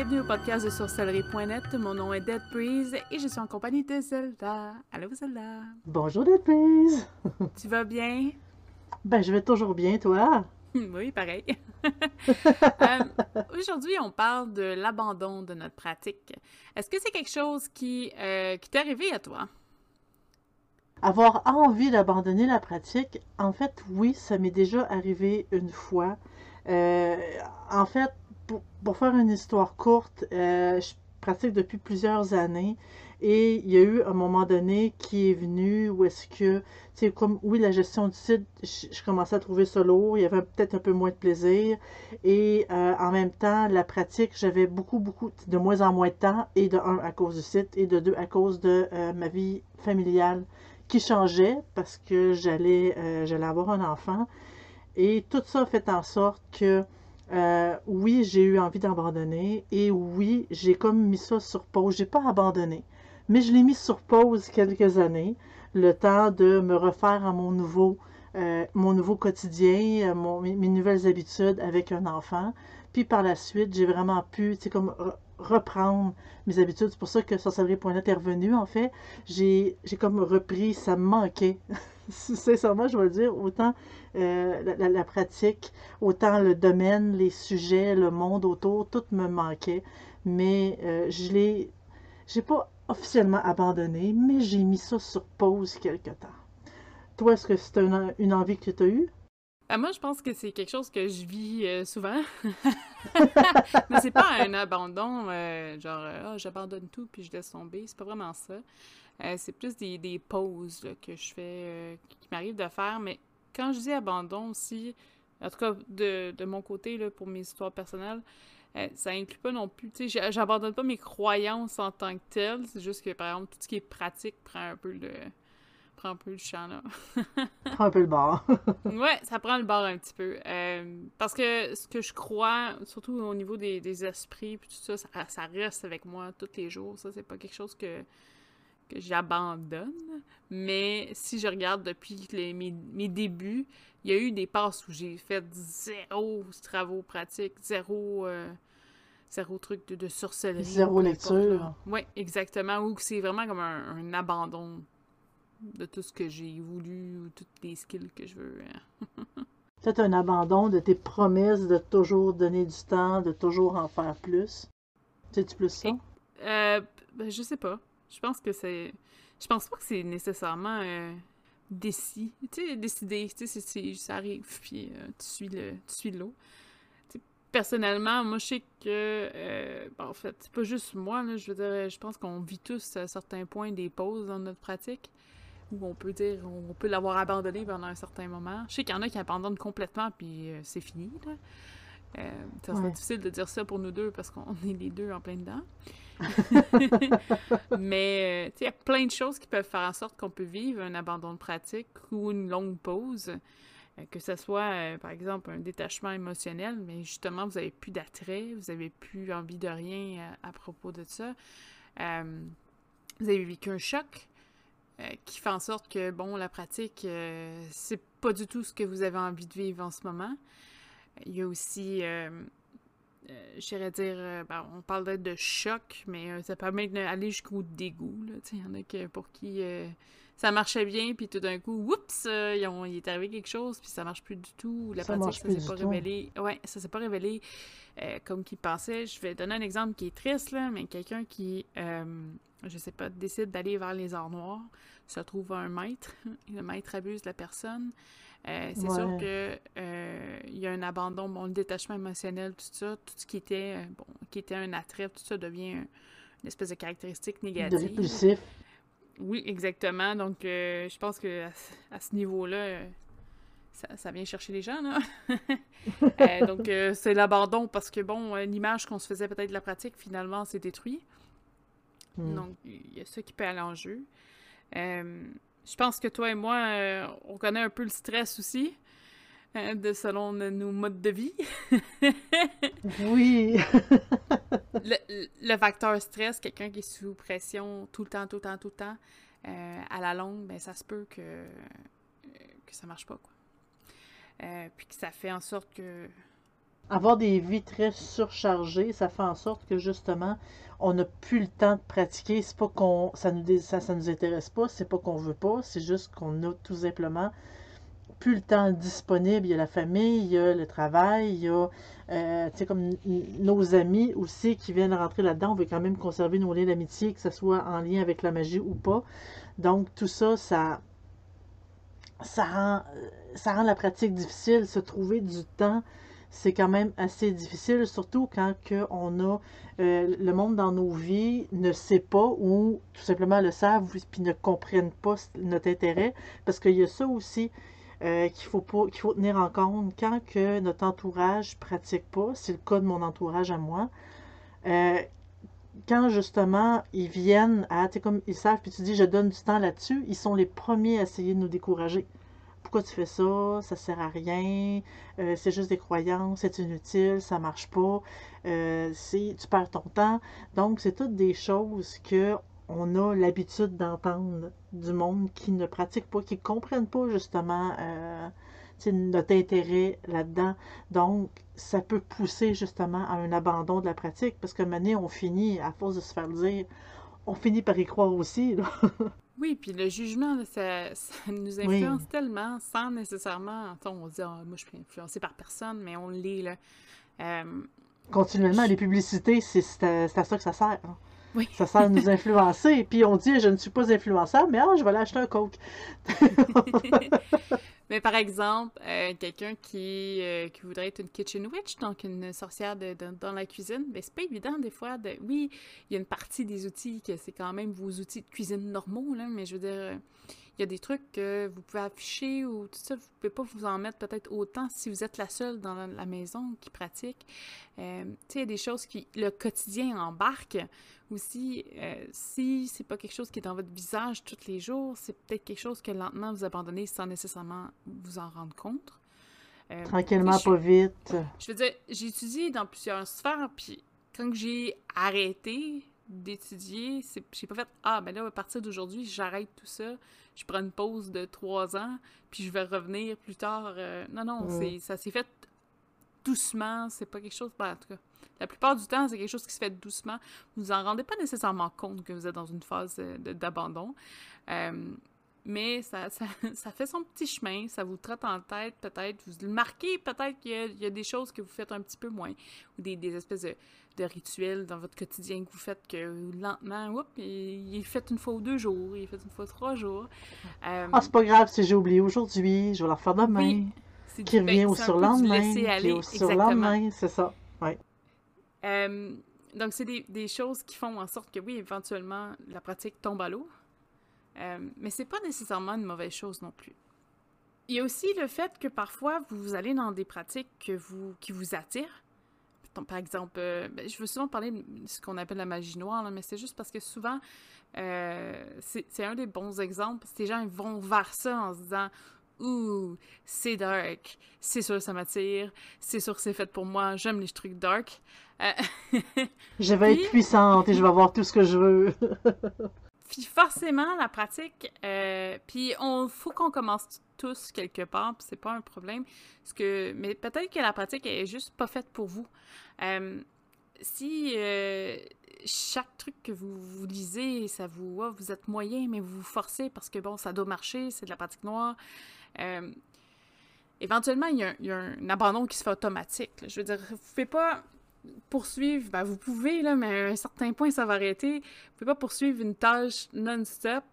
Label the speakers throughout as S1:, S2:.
S1: bienvenue au podcast de sorcellerie.net. Mon nom est Dead Breeze et je suis en compagnie de Zelda. Allô Zelda.
S2: Bonjour Dead Breeze.
S1: tu vas bien?
S2: Ben, je vais toujours bien, toi?
S1: oui, pareil. euh, Aujourd'hui, on parle de l'abandon de notre pratique. Est-ce que c'est quelque chose qui, euh, qui t'est arrivé à toi?
S2: Avoir envie d'abandonner la pratique, en fait, oui, ça m'est déjà arrivé une fois. Euh, en fait, pour, faire une histoire courte, euh, je pratique depuis plusieurs années. Et il y a eu un moment donné qui est venu où est-ce que, sais, comme, oui, la gestion du site, je, commençais à trouver ça lourd, il y avait peut-être un peu moins de plaisir. Et euh, en même temps, la pratique, j'avais beaucoup, beaucoup, de moins en moins de temps et de un, à cause du site et de deux, à cause de euh, ma vie familiale qui changeait parce que j'allais j'allais avoir un enfant. Et tout ça fait en sorte que euh, oui, j'ai eu envie d'abandonner et oui, j'ai comme mis ça sur pause. J'ai pas abandonné, mais je l'ai mis sur pause quelques années, le temps de me refaire à mon nouveau, euh, mon nouveau quotidien, euh, mes, nouvelles habitudes avec un enfant. Puis par la suite, j'ai vraiment pu, tu comme reprendre mes habitudes. C'est pour ça que sorcellerie.net est revenu, en fait. J'ai comme repris, ça me manquait. Sincèrement, je vais le dire, autant euh, la, pratique, autant le domaine, les sujets, le monde autour, tout me manquait. Mais euh, je l'ai, j'ai pas officiellement abandonné, mais j'ai mis ça sur pause quelque temps. Toi, est-ce que c'est une envie que tu as eue?
S1: Ben, moi, je pense que c'est quelque chose que je vis euh, souvent. Mais c'est pas un abandon, genre, ah, j'abandonne tout puis je laisse tomber. C'est pas vraiment ça. C'est plus des, des pauses que je fais, qui m'arrive de faire. Mais quand je dis abandon aussi, en tout cas de, de mon côté, là, pour mes histoires personnelles, euh, ça inclut pas non plus, tu sais, j'abandonne pas mes croyances en tant que telles, c'est juste que, par exemple, tout ce qui est pratique prend un peu le, prend un peu le champ, là.
S2: prend un peu le bord.
S1: ouais, ça prend le bord un petit peu. Euh, parce que ce que je crois, surtout au niveau des, des esprits, puis tout ça, ça, ça, reste avec moi tous les jours, ça, c'est pas quelque chose que que j'abandonne. Mais si je regarde depuis mes, mes, débuts, il y a eu des passes où j'ai fait zéro travaux pratiques, zéro, euh, zéro truc de, de sorcellerie.
S2: Zéro lecture.
S1: Oui, exactement. Ou c'est vraiment comme un, abandon de tout ce que j'ai voulu ou toutes les skills que je veux.
S2: C'est un abandon de tes promesses de toujours donner du temps, de toujours en faire plus. C'est-tu plus ça?
S1: Euh, ben, je sais pas. Je pense que c'est. Je pense pas que c'est nécessairement euh, décis. Tu sais, décidé. Tu sais, ça arrive, puis euh, tu suis le, tu suis l'eau. Personnellement, moi, je sais que. Euh, en fait, c'est pas juste moi, là. Je veux dire, je pense qu'on vit tous à certains points des pauses dans notre pratique. Où on peut dire, on peut l'avoir abandonné pendant un certain moment. Je sais qu'il y en a qui abandonnent complètement, puis c'est fini, là. ça serait difficile de dire ça pour nous deux parce qu'on est les deux en plein dedans. Mais euh, il y a plein de choses qui peuvent faire en sorte qu'on peut vivre un abandon de pratique ou une longue pause. Euh, que ce soit, euh, par exemple, un détachement émotionnel, mais justement, vous n'avez plus d'attrait, vous n'avez plus envie de rien à, propos de ça. vous avez vécu un choc qui fait en sorte que, bon, la pratique, c'est pas du tout ce que vous avez envie de vivre en ce moment. Il y a aussi euh, j'irais dire, euh, ben, on parle de choc, mais euh, ça peut même aller jusqu'au dégoût. Il y en a que, pour qui ça marchait bien, puis tout d'un coup, oups, il est arrivé quelque chose, puis ça marche plus du tout. La pratique, ça s'est pas révélé. Ouais, ça s'est pas révélé comme qu'il pensait. Je vais donner un exemple qui est triste, là, mais quelqu'un qui, je sais pas, décide d'aller vers les arts noirs, se trouve un maître, le maître abuse la personne. Euh, c'est sûr que euh, il y a un abandon, bon, le détachement émotionnel, tout ça, tout ce qui était euh, bon, qui était un attrait, tout ça devient une espèce de caractéristique négative.
S2: Répulsif.
S1: Oui, exactement. Donc, je pense que à, ce niveau-là, ça, vient chercher les gens, là. donc, c'est l'abandon parce que, bon, l'image qu'on se faisait peut-être de la pratique, finalement, s'est détruite. Hmm. Donc, il y a ça qui peut aller en jeu. Je pense que toi et moi, euh, on connaît un peu le stress aussi, de selon nos modes de vie.
S2: oui.
S1: le, facteur stress, quelqu'un qui est sous pression tout le temps, tout le temps, tout le temps, euh, à la longue, ben ça se peut que, euh, que ça marche pas, quoi. puis que ça fait en sorte que
S2: avoir des vies très surchargées, ça fait en sorte que justement, on n'a plus le temps de pratiquer. C'est pas qu'on ça nous ça, ça nous intéresse pas, c'est pas qu'on veut pas, c'est juste qu'on a tout simplement plus le temps disponible. Il y a la famille, il y a le travail, il y a euh, comme nos amis aussi qui viennent rentrer là-dedans. On veut quand même conserver nos liens d'amitié, que ce soit en lien avec la magie ou pas. Donc tout ça, ça, ça, rend, ça rend la pratique difficile. Se trouver du temps, c'est quand même assez difficile, surtout quand on a euh, le monde dans nos vies ne sait pas ou tout simplement le savent puis ne comprennent pas notre intérêt. Parce qu'il y a ça aussi. Euh, qu'il faut, qu'il faut tenir en compte quand que notre entourage pratique pas, c'est le cas de mon entourage à moi, euh, quand justement ils viennent à, tu comme ils savent, puis tu dis je donne du temps là-dessus, ils sont les premiers à essayer de nous décourager. Pourquoi tu fais ça? Ça sert à rien. Euh, c'est juste des croyances, c'est inutile, ça marche pas. tu perds ton temps. Donc, c'est toutes des choses que on a l'habitude d'entendre du monde qui ne pratique pas, qui ne comprennent pas justement euh, notre intérêt là-dedans. Donc, ça peut pousser justement à un abandon de la pratique parce que maintenant, on finit, à force de se faire dire, on finit par y croire aussi.
S1: Oui, puis le jugement, ça, nous influence tellement sans nécessairement. On dit, ah, moi, je suis influencé par personne, mais on l'est. là. Euh,
S2: Continuellement, les publicités, c'est à, ça que ça sert. Hein. Ça sert à nous influencer. Puis on dit, je ne suis pas influençable, mais ah, je vais aller acheter un Coke.
S1: mais par exemple, euh, quelqu'un qui, euh, qui voudrait être une kitchen witch, donc une sorcière de, dans la cuisine, mais ben, c'est pas évident des fois. De... Oui, il y a une partie des outils que c'est quand même vos outils de cuisine normaux, là, mais je veux dire il y a des trucs que vous pouvez afficher ou tout ça, vous ne pouvez pas vous en mettre peut-être autant si vous êtes la seule dans la maison qui pratique. Euh, tu sais, il y a des choses qui, le quotidien embarque aussi. Euh, si c'est pas quelque chose qui est dans votre visage tous les jours, c'est peut-être quelque chose que lentement vous abandonnez sans nécessairement vous en rendre compte.
S2: Euh, Tranquillement, pas vite.
S1: Je veux dire, j'ai étudié dans plusieurs sphères, puis quand j'ai arrêté d'étudier, j'ai pas fait Ah, ben là, à partir d'aujourd'hui, j'arrête tout ça je prends une pause de trois ans, puis je vais revenir plus tard. Euh, non, non, ça s'est fait doucement. C'est pas quelque chose. Ben, en tout cas, la plupart du temps, c'est quelque chose qui se fait doucement. Vous vous en rendez pas nécessairement compte que vous êtes dans une phase d'abandon. Euh, mais ça, ça, ça, fait son petit chemin, ça vous trotte en tête peut-être, vous le marquez peut-être qu'il y, a des choses que vous faites un petit peu moins, ou des, des espèces de, de, rituels dans votre quotidien que vous faites que lentement, oups, il, est fait une fois ou deux jours, il est fait une fois trois jours.
S2: Euh, ah, c'est pas grave si j'ai oublié aujourd'hui, je vais la refaire demain. Oui, qui revient au surlendemain, qui au surlendemain, c'est ça, oui.
S1: Euh, donc, c'est des, des, choses qui font en sorte que, oui, éventuellement, la pratique tombe à l'eau. Euh, mais c'est pas nécessairement une mauvaise chose non plus. Il y a aussi le fait que parfois vous allez dans des pratiques que vous, qui vous attirent. Par exemple, euh, ben, je veux souvent parler de ce qu'on appelle la magie noire, mais c'est juste parce que souvent, euh, c'est un des bons exemples. Ces gens vont vers ça en se disant Ouh, c'est dark, c'est sûr ça m'attire, c'est sûr c'est fait pour moi, j'aime les trucs dark.
S2: je vais être puissante et je vais avoir tout ce que je veux.
S1: Puis forcément, la pratique, euh, puis on faut qu'on commence tous quelque part, puis c'est pas un problème. Parce que, mais peut-être que la pratique est juste pas faite pour vous. Euh, si euh, chaque truc que vous, vous lisez, ça vous, oh, vous êtes moyen, mais vous vous forcez parce que bon, ça doit marcher, c'est de la pratique noire. éventuellement, il y, a, un abandon qui se fait automatique. Je veux dire, vous pouvez pas poursuivre, ben vous pouvez, là, mais à un certain point, ça va arrêter. Vous pouvez pas poursuivre une tâche non-stop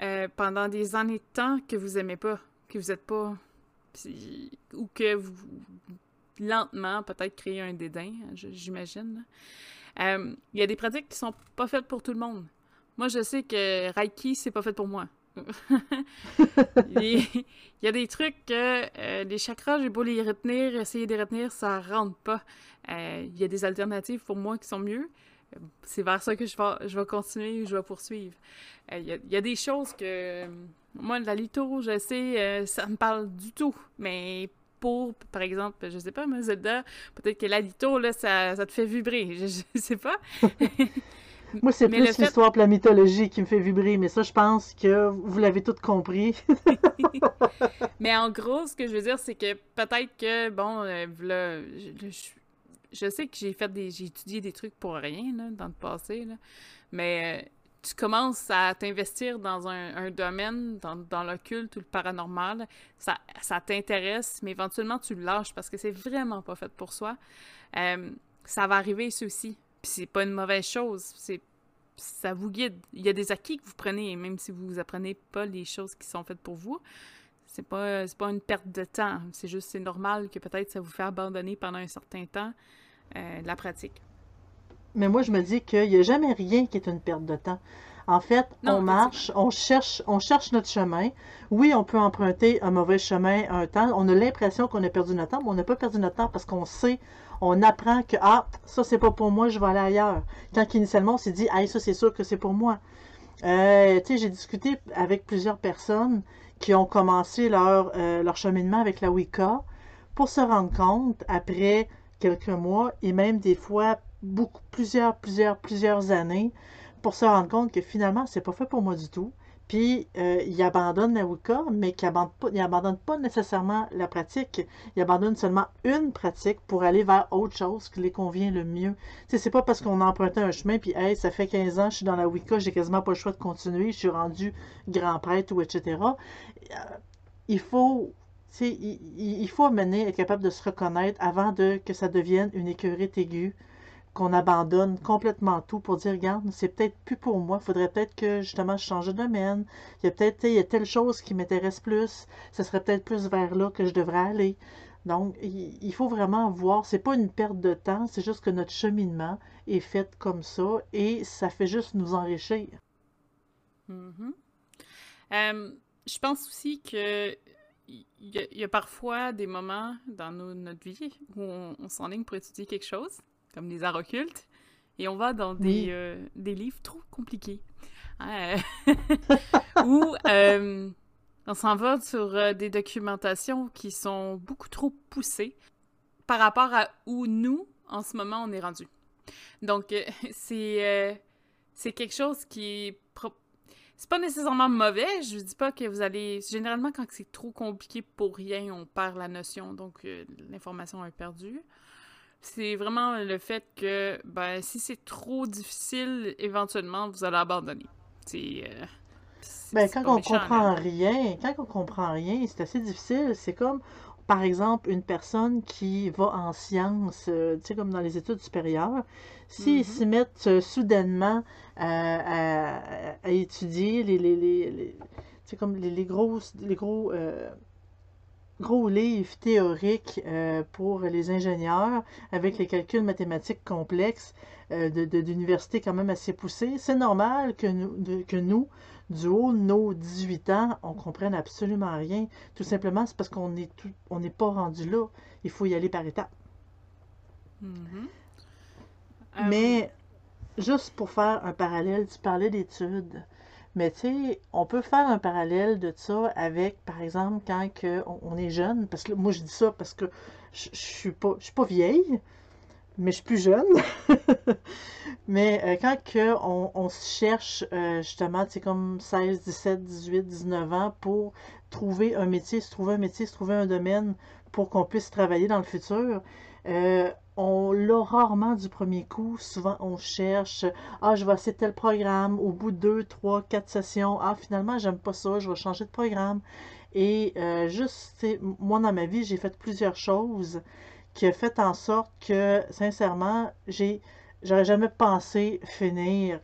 S1: euh, pendant des années de temps que vous aimez pas, que vous êtes pas, ou que vous, lentement, peut-être créer un dédain, j'imagine. Euh, il y a des pratiques qui sont pas faites pour tout le monde. Moi, je sais que Reiki, c'est pas fait pour moi. il, y a des trucs que euh, chakras, j'ai beau les retenir, essayer de les retenir, ça rentre pas. Euh, il y a des alternatives pour moi qui sont mieux. C'est vers ça que je vais, je vais continuer, je vais poursuivre. Euh, il, y a, des choses que moi, la litho, je sais, ça me parle du tout. Mais pour, par exemple, je sais pas, moi, Zelda, peut-être que la litho, là, ça, ça te fait vibrer. Je, je sais pas.
S2: Moi, c'est plus
S1: fait-
S2: l'histoire la mythologie qui me fait vibrer, mais ça, je pense que vous l'avez tout compris.
S1: Mais en gros, ce que je veux dire, c'est que peut-être que, bon, euh, là, je, je- je sais que j'ai fait des, j'ai étudié des trucs pour rien, là, dans le passé, là, mais euh, tu commences à t'investir dans un, un domaine, dans, dans l'occulte ou le paranormal, ça, ça t'intéresse, mais éventuellement tu le lâches parce que c'est vraiment pas fait pour soi. Euh, ça va arriver, ça aussi. Puis c'est pas une mauvaise chose, c'est ça vous guide. Il y a des acquis que vous prenez, même si vous apprenez pas les choses qui sont faites pour vous. C'est pas, pas une perte de temps. C'est juste, c'est normal que peut-être ça vous fait abandonner pendant un certain temps euh, la pratique.
S2: Mais moi, je me dis qu'il n'y a jamais rien qui est une perte de temps. En fait,
S1: Non,
S2: on marche, on cherche, on cherche notre chemin. Oui, on peut emprunter un mauvais chemin un temps. On a l'impression qu'on a perdu notre temps, mais on n'a pas perdu notre temps parce qu'on sait, on apprend que ah, ça c'est pas pour moi, je vais aller ailleurs. Quand initialement on s'est dit, ah, ça c'est sûr que c'est pour moi. Euh, j'ai discuté avec plusieurs personnes qui ont commencé leur, euh, leur cheminement avec la Wicca pour se rendre compte, après quelques mois et même des fois beaucoup, plusieurs, plusieurs, plusieurs années, pour se rendre compte que finalement, c'est pas fait pour moi du tout. Puis, euh, ils abandonnent la Wicca, mais pas, ils abandonnent pas nécessairement la pratique. Ils abandonnent seulement une pratique pour aller vers autre chose qui les convient le mieux. Tu sais, c'est pas parce qu'on a un chemin, puis hey, ça fait 15 ans, je suis dans la Wicca, j'ai quasiment pas le choix de continuer, je suis rendu grand prêtre ou etc. Euh, il faut, il, il- il faut mener, être capable de se reconnaître avant de que ça devienne une écœurite aiguë, qu'on abandonne complètement tout pour dire, regarde, c'est peut-être plus pour moi, faudrait peut-être que justement je change de domaine. Il y a peut-être, il y a telle chose qui m'intéresse plus, ce serait peut-être plus vers là que je devrais aller. Donc, il, il faut vraiment voir, c'est pas une perte de temps, c'est juste que notre cheminement est fait comme ça et ça fait juste nous enrichir.
S1: Mhm. Euh, je pense aussi que il y, a- il parfois des moments dans notre vie où on, on s'enligne pour étudier quelque chose, comme les arts occultes, et on va dans des,
S2: Oui.
S1: euh, des livres trop compliqués. Hein, euh, Ou euh, on s'en va sur euh, des documentations qui sont beaucoup trop poussées par rapport à où nous, en ce moment, on est rendu. Donc, c'est c'est quelque chose qui c'est pas nécessairement mauvais, je dis pas que vous allez... Généralement, quand c'est trop compliqué pour rien, on perd la notion, donc euh, l'information est perdue. C'est vraiment le fait que, ben, si c'est trop difficile, éventuellement, vous allez abandonner. C'est... euh,
S2: Ben, quand on
S1: méchant,
S2: comprend rien, quand on comprend rien, c'est assez difficile. C'est comme, par exemple, une personne qui va en sciences, euh, tu sais, comme dans les études supérieures, s'ils
S1: Mhm.
S2: s'y mettent euh, soudainement à, étudier les, les, les, les- comme les, les grosses, les gros, gros livres théoriques euh, pour les ingénieurs avec les calculs mathématiques complexes euh, de, de- d'universités quand même assez poussées, c'est normal que nous, de- que nous, du haut de nos 18 ans, on comprenne absolument rien. Tout simplement, c'est parce qu'on est tout, on n'est pas rendu là. Il faut y aller par étapes.
S1: Mhm. Euh,
S2: Mais juste pour faire un parallèle, tu parlais d'études. Mais tu sais, on peut faire un parallèle de ça avec, par exemple, quand que on, est jeune, parce que moi je dis ça parce que je, je suis pas, vieille, mais je suis plus jeune. Mais euh, quand que on, cherche euh, justement, tu sais, comme 16, 17, 18, 19 ans pour trouver un métier, se trouver un métier, se trouver un domaine pour qu'on puisse travailler dans le futur, euh, on l'a rarement du premier coup. Souvent, on cherche, ah, je vais essayer tel programme. Au bout de deux, trois, quatre sessions, ah, finalement, j'aime pas ça, je vais changer de programme. Et euh, juste, moi, dans ma vie, j'ai fait plusieurs choses qui a fait en sorte que, sincèrement, j'ai, j'aurais jamais pensé finir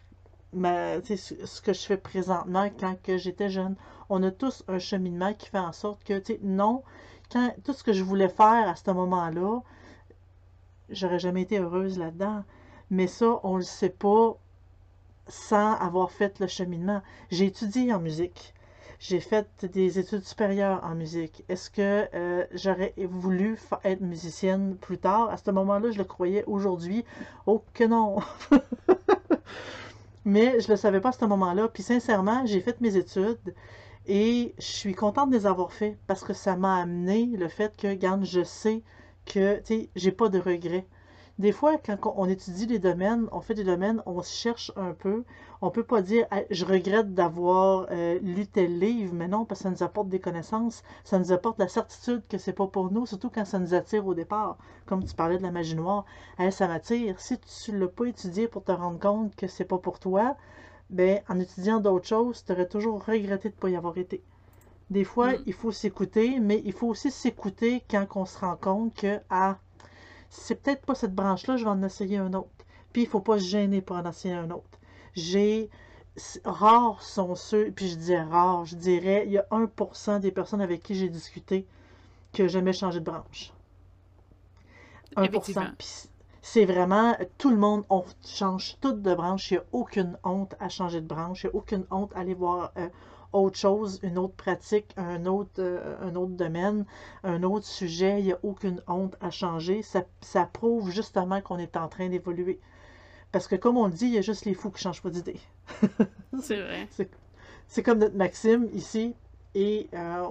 S2: ma, ce que je fais présentement quand j'étais jeune. On a tous un cheminement qui fait en sorte que, non, quand tout ce que je voulais faire à ce moment-là, j'aurais jamais été heureuse là-dedans. Mais ça, on le sait pas sans avoir fait le cheminement. J'ai étudié en musique. J'ai fait des études supérieures en musique. Est-ce que euh, j'aurais voulu être musicienne plus tard? À ce moment-là, je le croyais. Aujourd'hui, oh que non! Mais je le savais pas à ce moment-là. Puis sincèrement, j'ai fait mes études et je suis contente de les avoir fait parce que ça m'a amené le fait que, regarde, je sais que, tu sais, j'ai pas de regrets. Des fois, quand on étudie les domaines, on fait des domaines, on cherche un peu. On peut pas dire je regrette d'avoir euh, lu tel livre, mais non, parce que ça nous apporte des connaissances, ça nous apporte la certitude que c'est pas pour nous, surtout quand ça nous attire au départ. Comme tu parlais de la magie noire, ça m'attire. Si tu l'as pas étudié pour te rendre compte que c'est pas pour toi, ben en étudiant d'autres choses, tu aurais toujours regretté de pas y avoir été. Des fois, mm. il faut s'écouter, mais il faut aussi s'écouter quand on se rend compte que ah, c'est peut-être pas cette branche-là, je vais en essayer un autre. Puis il faut pas se gêner pour en essayer un autre. J'ai rares sont ceux, puis je dis rares, je dirais, il y a 1% des personnes avec qui j'ai discuté qui n'ont jamais changé de branche. 1%. Puis c'est vraiment, tout le monde, on change toute de branche, il n'y a aucune honte à changer de branche, il n'y a aucune honte à aller voir euh, autre chose, une autre pratique, un autre, euh, un autre domaine, un autre sujet. Il n'y a aucune honte à changer. Ça, ça prouve justement qu'on est en train d'évoluer. Parce que comme on le dit, il y a juste les fous qui ne changent pas d'idée.
S1: c'est vrai.
S2: C'est comme notre maxime ici. Et euh,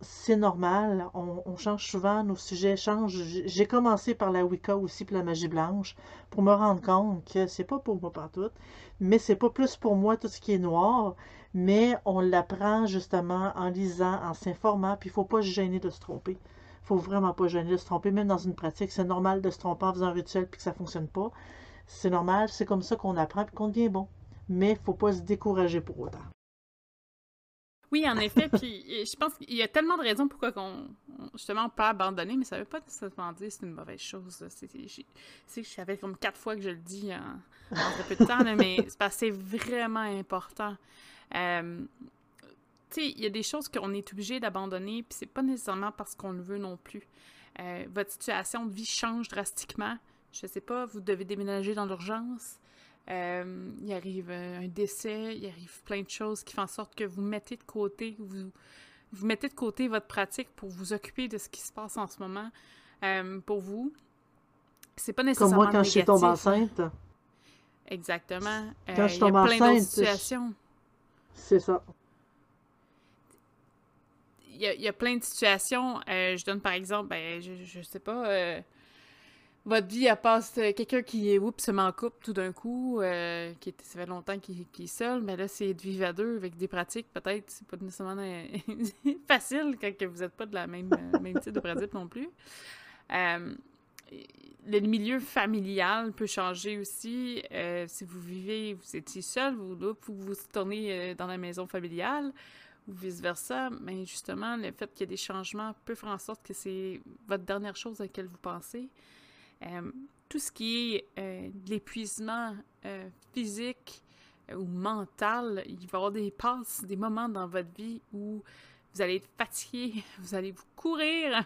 S2: c'est normal. On, change souvent, nos sujets changent. J'ai commencé par la Wicca aussi, puis la magie blanche, pour me rendre compte que c'est pas pour moi partout, mais c'est pas plus pour moi tout ce qui est noir mais on l'apprend justement en lisant, en s'informant, puis il ne faut pas se gêner de se tromper. Il faut vraiment pas se gêner de se tromper, même dans une pratique. C'est normal de se tromper en faisant un rituel puis que ça ne fonctionne pas. C'est normal, c'est comme ça qu'on apprend et qu'on devient bon. Mais il ne faut pas se décourager pour autant.
S1: Oui, en effet, puis je pense qu'il y a tellement de raisons pourquoi on, justement, peut abandonner, mais ça ne veut pas nécessairement dire que c'est une mauvaise chose. C'est, ça fait comme quatre fois que je le dis en, très peu de temps, mais c'est c'est vraiment important. Euh, tu sais, il y a des choses qu'on est obligé d'abandonner, puis c'est pas nécessairement parce qu'on le veut non plus. Euh, votre situation de vie change drastiquement. Je sais pas, vous devez déménager dans l'urgence. Euh, il arrive un décès, il arrive plein de choses qui font en sorte que vous mettez de côté, vous, vous mettez de côté votre pratique pour vous occuper de ce qui se passe en ce moment pour vous. C'est pas nécessairement
S2: Comme moi quand je suis tombée enceinte.
S1: Exactement. Quand je tombe enceinte.
S2: C'est ça.
S1: Il y, a, plein de situations. Euh, je donne par exemple, ben, je, je sais pas, euh, votre vie, elle passe euh, quelqu'un qui est, oups, se m'en coupe tout d'un coup, qui ça fait longtemps qu'il est seul, mais là, c'est de vivre à deux avec des pratiques, peut-être, c'est pas nécessairement facile quand vous n'êtes pas de la même, même type de pratique non plus le milieu familial peut changer aussi. Euh, si vous vivez, vous étiez seul, vous, vous vous tournez euh, dans la maison familiale ou vice-versa, mais justement, le fait qu'il y ait des changements peut faire en sorte que c'est votre dernière chose à laquelle vous pensez. Euh, tout ce qui est l'épuisement physique ou mental, il va y avoir des passes, des moments dans votre vie où vous allez être fatigué, vous allez vous courir.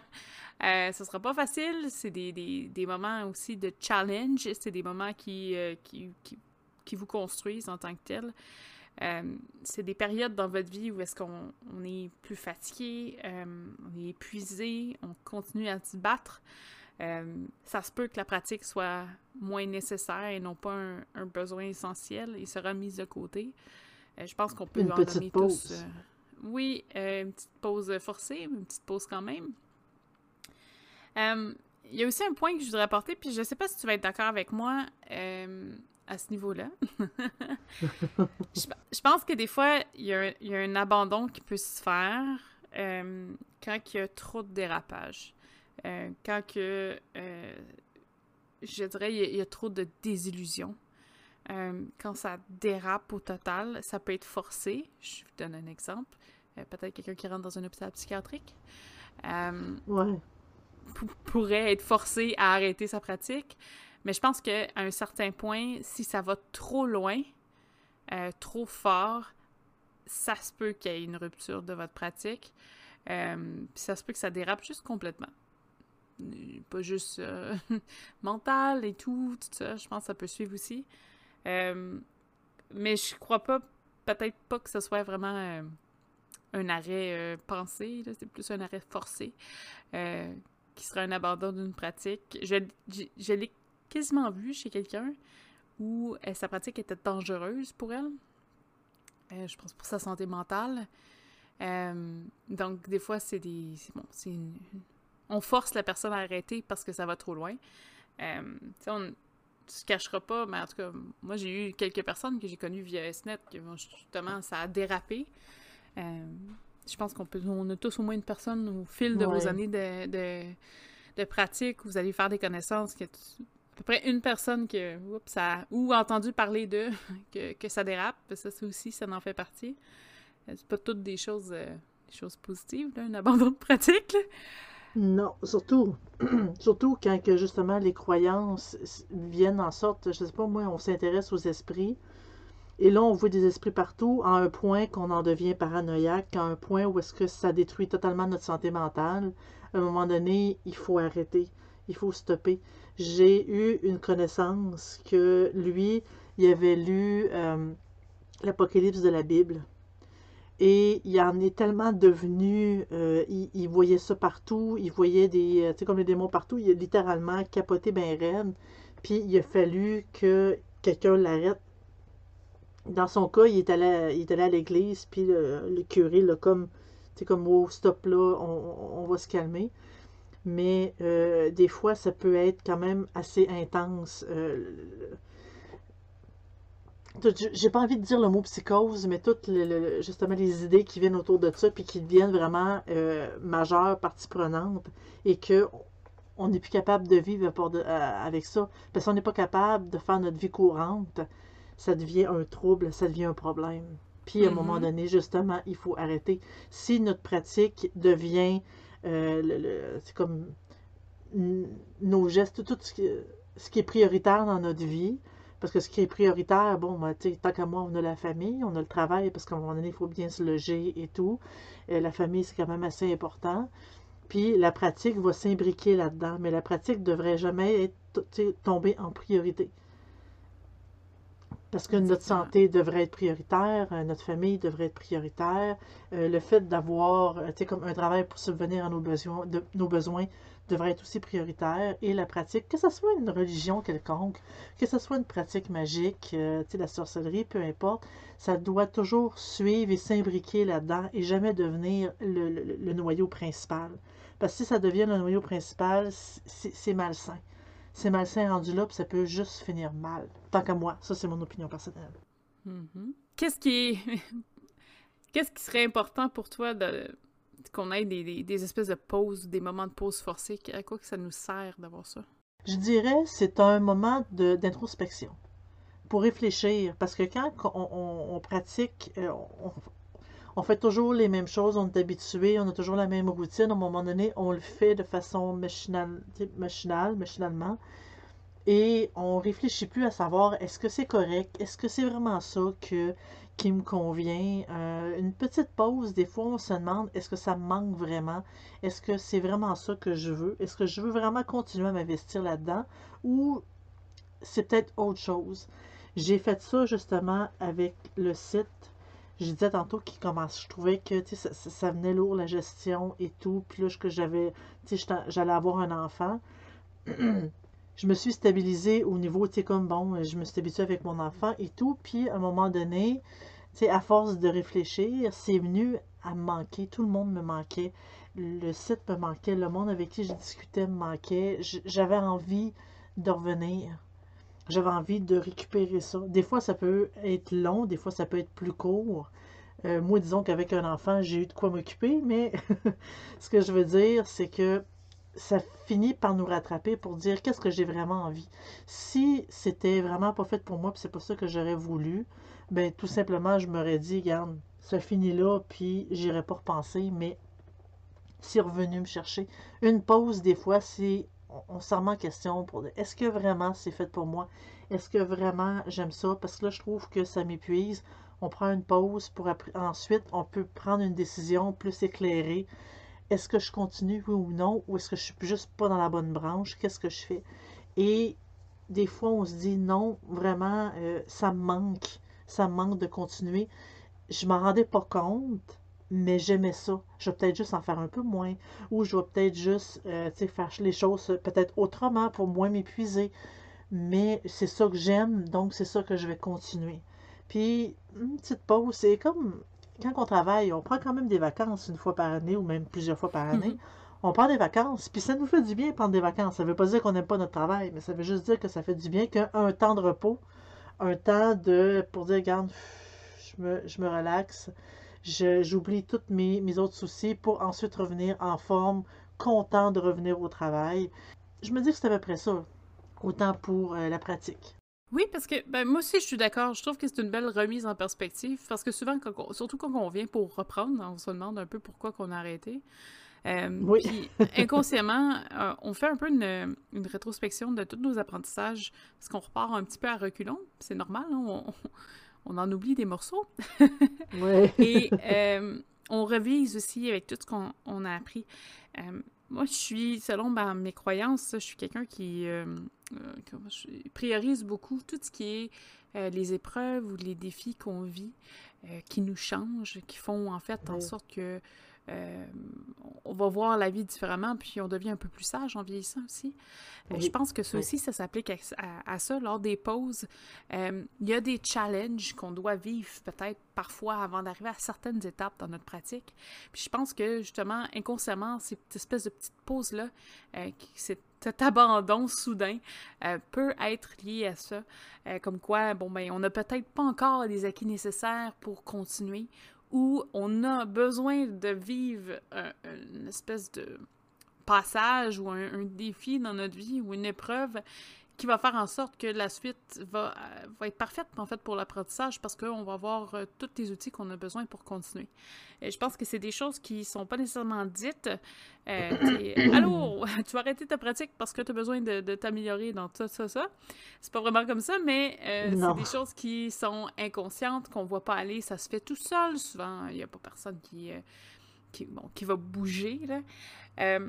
S1: Euh, ce sera pas facile. C'est des, des, des, moments aussi de challenge. C'est des moments qui, euh, qui, qui, qui, vous construisent en tant que tel. Euh, c'est des périodes dans votre vie où est-ce qu'on on est plus fatigué, euh, on est épuisé, on continue à se battre. ça se peut que la pratique soit moins nécessaire et non pas un, un besoin essentiel et sera mise de côté. je pense qu'on peut
S2: une petite pause. tous.
S1: Oui, euh, une petite pause forcée, une petite pause quand même. Euh, il y a aussi un point que je voudrais apporter, puis je ne sais pas si tu vas être d'accord avec moi euh, à ce niveau-là. je, pense que des fois, il y, a, un abandon qui peut se faire quand il y a trop de dérapage. quand que, je dirais, il y, a, trop de désillusion. Quand ça dérape au total, ça peut être forcé. Je vous donne un exemple. Euh, peut-être quelqu'un qui rentre dans un hôpital psychiatrique. Euh, pourrait être forcé à arrêter sa pratique. Mais je pense qu'à un certain point, si ça va trop loin, euh, trop fort, ça se peut qu'il y ait une rupture de votre pratique. puis ça se peut que ça dérape juste complètement. Pas juste mental et tout, tout ça. Je pense que ça peut suivre aussi. Mais je crois pas, peut-être pas que ce soit vraiment un arrêt euh, pensé, c'est plus un arrêt forcé, euh, qui serait un abandon d'une pratique. Je, l'ai quasiment vu chez quelqu'un où euh, sa pratique était dangereuse pour elle. je pense pour sa santé mentale. donc, des fois, c'est des. Bon, c'est On force la personne à arrêter parce que ça va trop loin. Euh, on tu se cacheras pas, mais en tout cas, moi, j'ai eu quelques personnes que j'ai connues via SNET qui, justement, ça a dérapé. Euh, je pense qu'on peut, on a tous au moins une personne au fil de vos années de, de, pratique où vous allez faire des connaissances, qui à peu près une personne que, oups, ça, ou entendu parler d'eux, que, que, ça dérape. Ça, aussi, ça en fait partie. Euh, c'est pas toutes des choses, euh, des choses positives, là, un abandon de pratique.
S2: Non, surtout, surtout quand que justement les croyances viennent en sorte, je sais pas moi, on s'intéresse aux esprits, et là on voit des esprits partout, à un point qu'on en devient paranoïaque, à un point où est-ce que ça détruit totalement notre santé mentale. À un moment donné, il faut arrêter, il faut stopper. J'ai eu une connaissance que lui, il avait lu euh, l'Apocalypse de la Bible. Et il en est tellement devenu, euh, il, voyait ça partout, il voyait des, euh, tu sais, comme les démons partout, il a littéralement capoté ben raide. Puis il a fallu que quelqu'un l'arrête. Dans son cas, il est allé, à l'église, puis le, curé l'a comme, tu sais, comme, oh, stop là, on, on va se calmer. Mais euh, des fois, ça peut être quand même assez intense j'ai pas envie de dire le mot psychose, mais toutes justement les idées qui viennent autour de ça, puis qui deviennent vraiment euh, majeures, partie prenante, et que on n'est plus capable de vivre avec ça. Parce qu'on n'est pas capable de faire notre vie courante, ça devient un trouble, ça devient un problème. Puis à un moment mm-hmm. donné, justement, il faut arrêter. Si notre pratique devient euh, c'est comme nos gestes, tout ce qui est prioritaire dans notre vie, parce que ce qui est prioritaire, bon, ben, tant qu'à moi, on a la famille, on a le travail, parce qu'à un moment donné, il faut bien se loger et tout. Et la famille, c'est quand même assez important. Puis la pratique va s'imbriquer là-dedans, mais la pratique ne devrait jamais être tombée en priorité. Parce que notre santé devrait être prioritaire, euh, notre famille devrait être prioritaire, euh, le fait d'avoir euh, comme un travail pour subvenir à nos besoins, de, nos besoins devrait être aussi prioritaire et la pratique, que ce soit une religion quelconque, que ce soit une pratique magique, euh, la sorcellerie, peu importe, ça doit toujours suivre et s'imbriquer là-dedans et jamais devenir le, noyau principal. Parce que si ça devient le noyau principal, c'est malsain. C'est malsain rendu là, puis ça peut juste finir mal. Tant qu'à moi, ça c'est mon opinion personnelle.
S1: Mm-hmm. Qu'est-ce qui Qu'est-ce qui serait important pour toi de, qu'on ait des, espèces de pauses, des moments de pause forcés. À quoi que ça nous sert d'avoir ça?
S2: Je dirais c'est un moment d'introspection pour réfléchir. Parce que quand on, pratique, euh, on, fait toujours les mêmes choses, on est habitué, on a toujours la même routine. À un moment donné, on le fait de façon machinale, machinale machinalement. Et on réfléchit plus à savoir est-ce que c'est correct, est-ce que c'est vraiment ça que qui me convient. Euh, une petite pause, des fois, on se demande est-ce que ça me manque vraiment? Est-ce que c'est vraiment ça que je veux? Est-ce que je veux vraiment continuer à m'investir là-dedans? Ou c'est peut-être autre chose? J'ai fait ça justement avec le site. Je disais tantôt qu'il commence. Je trouvais que ça, ça, venait lourd la gestion et tout. Plus que j'avais, j'allais avoir un enfant. je me suis stabilisée au niveau, tu sais, comme bon, je me suis habituée avec mon enfant et tout. Puis à un moment donné, tu sais, à force de réfléchir, c'est venu à me manquer. Tout le monde me manquait. Le site me manquait. Le monde avec qui je discutais me manquait. J'avais envie de revenir. J'avais envie de récupérer ça. Des fois, ça peut être long, des fois, ça peut être plus court. Euh, moi, disons qu'avec un enfant, j'ai eu de quoi m'occuper, mais ce que je veux dire, c'est que ça finit par nous rattraper pour dire qu'est-ce que j'ai vraiment envie. Si c'était vraiment pas fait pour moi, puis c'est pas ça que j'aurais voulu, ben tout simplement, je m'aurais dit, regarde, ça finit là, puis j'irai pas repenser, mais c'est revenu me chercher. Une pause, des fois, c'est on, s'en met en question pour dire est-ce que vraiment c'est fait pour moi? Est-ce que vraiment j'aime ça? Parce que là, je trouve que ça m'épuise. On prend une pause pour ensuite, on peut prendre une décision plus éclairée est-ce que je continue, oui ou non, ou est-ce que je suis juste pas dans la bonne branche, qu'est-ce que je fais? Et des fois, on se dit non, vraiment, euh, ça me manque, ça me manque de continuer. Je m'en rendais pas compte, mais j'aimais ça. Je vais peut-être juste en faire un peu moins, ou je vais peut-être juste euh, faire les choses peut-être autrement pour moins m'épuiser. Mais c'est ça que j'aime, donc c'est ça que je vais continuer. Puis, une petite pause, c'est comme quand on travaille, on prend quand même des vacances une fois par année ou même plusieurs fois par année. Mhm. on prend des vacances, puis ça nous fait du bien prendre des vacances. Ça veut pas dire qu'on n'aime pas notre travail, mais ça veut juste dire que ça fait du bien qu'un temps de repos, un temps de pour dire, regarde, je me, je me relaxe, j'oublie tous mes, mes autres soucis pour ensuite revenir en forme, content de revenir au travail. Je me dis que c'est à peu près ça, autant pour euh, la pratique.
S1: Oui, parce que ben, moi aussi, je suis d'accord. Je trouve que c'est une belle remise en perspective parce que souvent, quand surtout quand on vient pour reprendre, on se demande un peu pourquoi qu'on a arrêté. Euh, oui. Puis, inconsciemment, euh, on fait un peu une, rétrospection de tous nos apprentissages parce qu'on repart un petit peu à reculons. C'est normal, hein, on, en oublie des morceaux.
S2: oui.
S1: Et euh, on revise aussi avec tout ce qu'on a appris. moi, je suis, selon mes croyances, je suis quelqu'un qui priorise beaucoup tout ce qui est les épreuves ou les défis qu'on vit, qui nous changent, qui font en fait en sorte que euh, on va voir la vie différemment, puis on devient un peu plus sage en vieillissant aussi. Euh, je pense que ça aussi, ça s'applique à, ça. Lors des pauses, euh, il y a des challenges qu'on doit vivre peut-être parfois avant d'arriver à certaines étapes dans notre pratique. Puis je pense que justement, inconsciemment, cette espèce de petite pause-là, cet abandon soudain peut être lié à ça. comme quoi, bon, ben, on n'a peut-être pas encore les acquis nécessaires pour continuer où on a besoin de vivre une espèce de passage ou un, défi dans notre vie ou une épreuve qui va faire en sorte que la suite va, euh, va être parfaite, en fait, pour l'apprentissage parce qu'on va avoir euh, tous les outils qu'on a besoin pour continuer. Et je pense que c'est des choses qui sont pas nécessairement dites. Euh, Allô, tu vas arrêter ta pratique parce que tu as besoin de, de t'améliorer dans ça, ça, ça. C'est pas vraiment comme ça, mais c'est des choses qui sont inconscientes, qu'on voit pas aller. Ça se fait tout seul. Souvent, il n'y a pas personne qui, qui, bon, qui va bouger, là.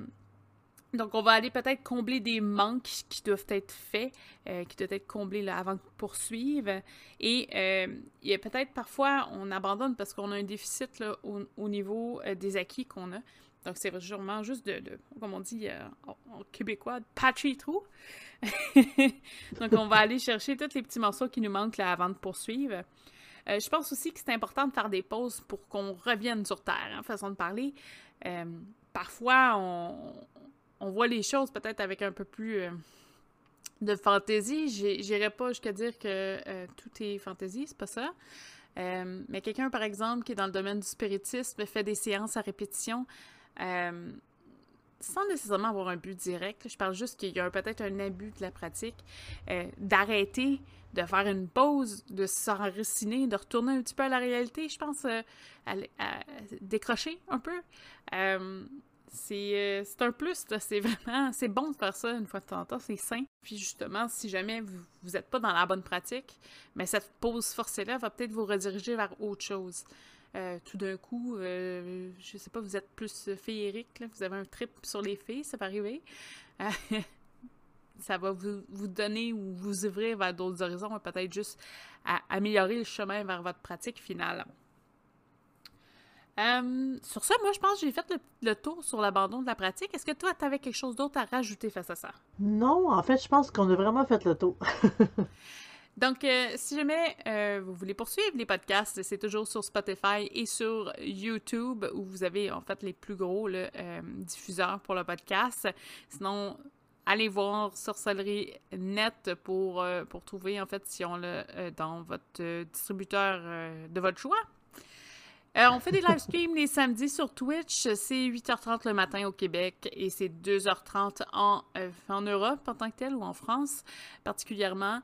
S1: Donc, on va aller peut-être combler des manques qui doivent être faits, euh, qui doivent être comblés avant de poursuivre. Et euh, il y a peut-être parfois, on abandonne parce qu'on a un déficit au, niveau euh, des acquis qu'on a. Donc, c'est sûrement juste de, comme on dit en, québécois, patchy trou. Donc, on va aller chercher tous les petits morceaux qui nous manquent là, avant de poursuivre. je pense aussi que c'est important de faire des pauses pour qu'on revienne sur Terre, hein, façon de parler. parfois, on, on voit les choses peut-être avec un peu plus euh, de fantaisie. J'irai pas jusqu'à dire que euh, tout est fantaisie, c'est pas ça. Euh, mais quelqu'un, par exemple, qui est dans le domaine du spiritisme, fait des séances à répétition sans nécessairement avoir un but direct. Je parle juste qu'il y a peut-être un abus de la pratique, d'arrêter, de faire une pause, de s'enraciner, de retourner un petit peu à la réalité. Je pense à, décrocher un peu. Euh, c'est un plus, c'est vraiment, c'est bon de faire ça une fois de temps en temps, c'est sain. Puis justement, si jamais vous n'êtes pas dans la bonne pratique, mais cette pause forcée-là va peut-être vous rediriger vers autre chose. Euh, tout d'un coup, euh, je sais pas, vous êtes plus féerique, vous avez un trip sur les filles, ça peut arriver. ça va vous, vous, donner ou vous ouvrir vers d'autres horizons, peut-être juste à améliorer le chemin vers votre pratique finale. Euh, sur ça, moi, je pense que j'ai fait le, tour sur l'abandon de la pratique. Est-ce que toi, tu avais quelque chose d'autre à rajouter face à ça?
S2: Non, en fait, je pense qu'on a vraiment fait le tour.
S1: Donc, euh, si jamais euh, vous voulez poursuivre les podcasts, c'est toujours sur Spotify et sur YouTube où vous avez en fait les plus gros diffuseurs pour le podcast. Sinon, allez voir Sorcellerie Net pour, pour trouver en fait si on l'a dans votre distributeur de votre choix. Euh, on fait des live streams les samedis sur Twitch. C'est 8h30 le matin au Québec et c'est 2h30 en, euh, en Europe en tant que tel ou en France particulièrement.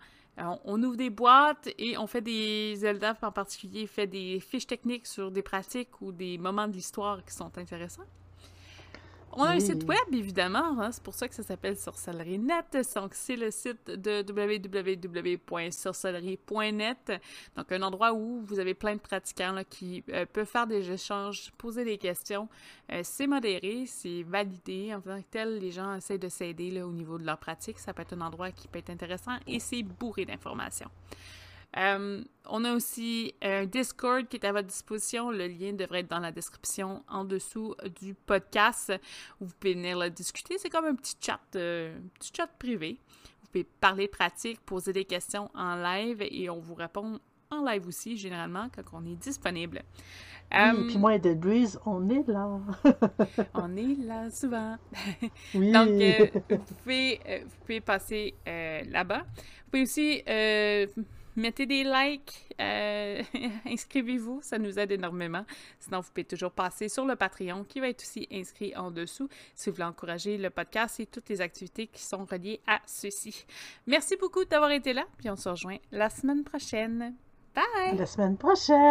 S1: On ouvre des boîtes et on fait des Zelda en particulier, fait des fiches techniques sur des pratiques ou des moments de l'histoire qui sont intéressants. On a un site web, évidemment, hein, c'est pour ça que ça s'appelle Sorcellerie.net. Donc, c'est le site de www.sorcellerie.net. Donc, un endroit où vous avez plein de pratiquants qui euh, peuvent faire des échanges, poser des questions. Euh, c'est modéré, c'est validé. En tant que tel, les gens essaient de s'aider au niveau de leur pratique. Ça peut être un endroit qui peut être intéressant et c'est bourré d'informations. Euh, on a aussi un Discord qui est à votre disposition. Le lien devrait être dans la description en dessous du podcast où vous pouvez venir le discuter. C'est comme un petit chat, euh, petit chat privé. Vous pouvez parler pratique, poser des questions en live et on vous répond en live aussi, généralement, quand on est disponible.
S2: Oui, puis moi et Dead Breeze, on est là.
S1: on est là souvent.
S2: oui.
S1: Donc, euh, vous, pouvez, euh, vous pouvez passer euh, là-bas. Vous pouvez aussi mettez des likes, inscrivez-vous, ça nous aide énormément. Sinon, vous pouvez toujours passer sur le Patreon qui va être aussi inscrit en dessous si vous voulez encourager le podcast et toutes les activités qui sont reliées à ceci. Merci beaucoup d'avoir été là, puis on se rejoint la semaine prochaine. Bye!
S2: La semaine prochaine!